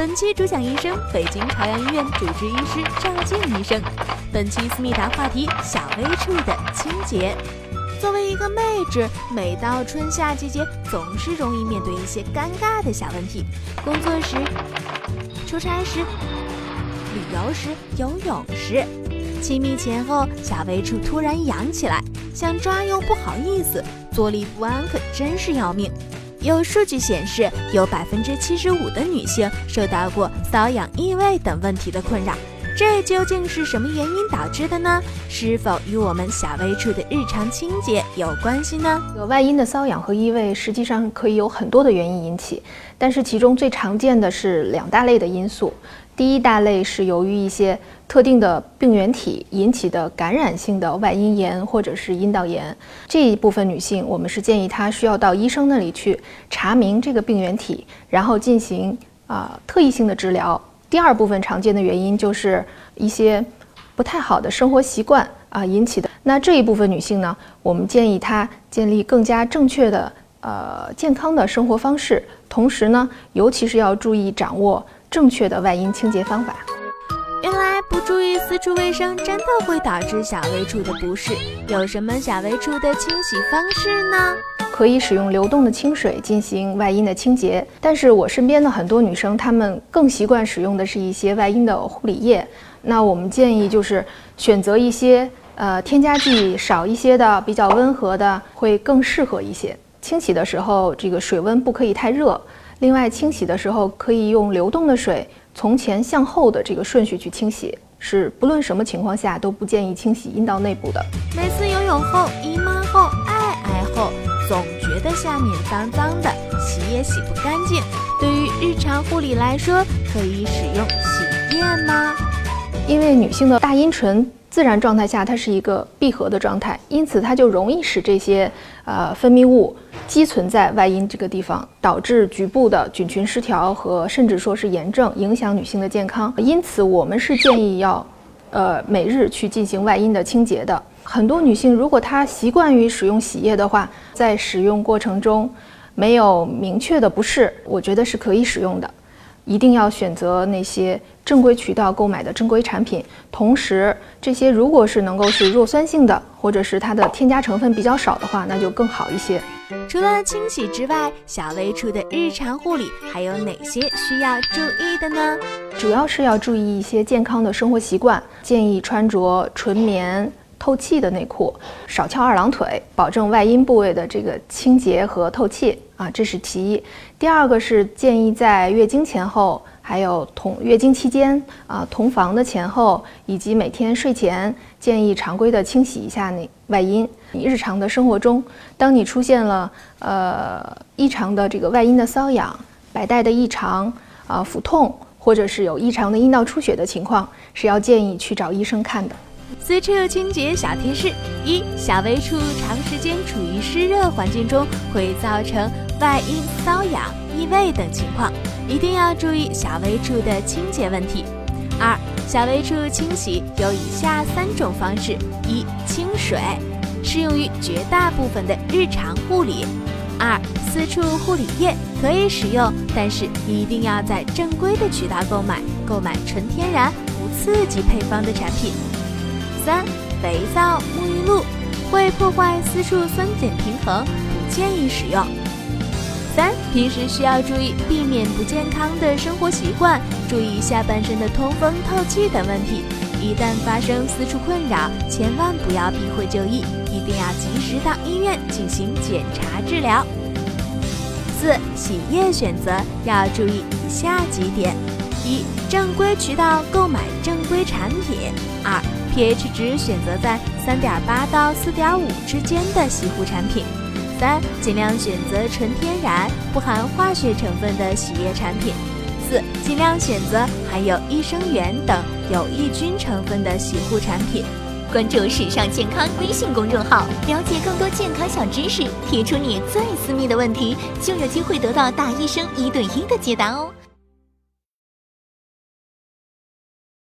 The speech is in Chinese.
本期主讲医生，北京朝阳医院主治医师赵静医生。本期思密达话题：小微处的清洁。作为一个妹纸，每到春夏季节，总是容易面对一些尴尬的小问题。工作时、出差时、旅游时、游泳时，亲密前后，小微处突然痒起来，想抓又不好意思，坐立不安，可真是要命。有数据显示，有百分之七十五的女性受到过瘙痒、异味等问题的困扰。这究竟是什么原因导致的呢？是否与我们小微处的日常清洁有关系呢？有外阴的瘙痒和异味，实际上可以有很多的原因引起，但是其中最常见的是两大类的因素。第一大类是由于一些特定的病原体引起的感染性的外阴炎或者是阴道炎，这一部分女性，我们是建议她需要到医生那里去查明这个病原体，然后进行啊特异性的治疗。第二部分常见的原因就是一些不太好的生活习惯啊引起的。那这一部分女性呢，我们建议她建立更加正确的呃健康的生活方式，同时呢，尤其是要注意掌握。正确的外阴清洁方法。原来不注意私处卫生，真的会导致小微处的不适。有什么小微处的清洗方式呢？可以使用流动的清水进行外阴的清洁。但是我身边的很多女生，她们更习惯使用的是一些外阴的护理液。那我们建议就是选择一些呃添加剂少一些的，比较温和的，会更适合一些。清洗的时候，这个水温不可以太热。另外，清洗的时候可以用流动的水从前向后的这个顺序去清洗，是不论什么情况下都不建议清洗阴道内部的。每次游泳后、姨妈后、爱爱后，总觉得下面脏脏的，洗也洗不干净。对于日常护理来说，可以使用洗液吗？因为女性的大阴唇。自然状态下，它是一个闭合的状态，因此它就容易使这些呃分泌物积存在外阴这个地方，导致局部的菌群失调和甚至说是炎症，影响女性的健康。因此，我们是建议要呃每日去进行外阴的清洁的。很多女性如果她习惯于使用洗液的话，在使用过程中没有明确的不适，我觉得是可以使用的。一定要选择那些正规渠道购买的正规产品，同时这些如果是能够是弱酸性的，或者是它的添加成分比较少的话，那就更好一些。除了清洗之外，小微处的日常护理还有哪些需要注意的呢？主要是要注意一些健康的生活习惯，建议穿着纯棉。透气的内裤，少翘二郎腿，保证外阴部位的这个清洁和透气啊，这是其一。第二个是建议在月经前后，还有同月经期间啊，同房的前后，以及每天睡前，建议常规的清洗一下那外阴。你日常的生活中，当你出现了呃异常的这个外阴的瘙痒、白带的异常啊、腹痛，或者是有异常的阴道出血的情况，是要建议去找医生看的。私处清洁小贴士：一、小微处长时间处于湿热环境中，会造成外阴瘙痒、异味等情况，一定要注意小微处的清洁问题。二、小微处清洗有以下三种方式：一、清水，适用于绝大部分的日常护理；二、私处护理液可以使用，但是一定要在正规的渠道购买，购买纯天然、无刺激配方的产品。三、肥皂、沐浴露会破坏私处酸碱平衡，不建议使用。三、平时需要注意避免不健康的生活习惯，注意下半身的通风、透气等问题。一旦发生私处困扰，千万不要避讳就医，一定要及时到医院进行检查治疗。四、洗液选择要注意以下几点：一、正规渠道购买正规产品；二、pH 值选择在三点八到四点五之间的洗护产品。三、尽量选择纯天然、不含化学成分的洗液产品。四、尽量选择含有益生元等有益菌成分的洗护产品。关注“时尚健康”微信公众号，了解更多健康小知识，提出你最私密的问题，就有机会得到大医生一对一的解答哦。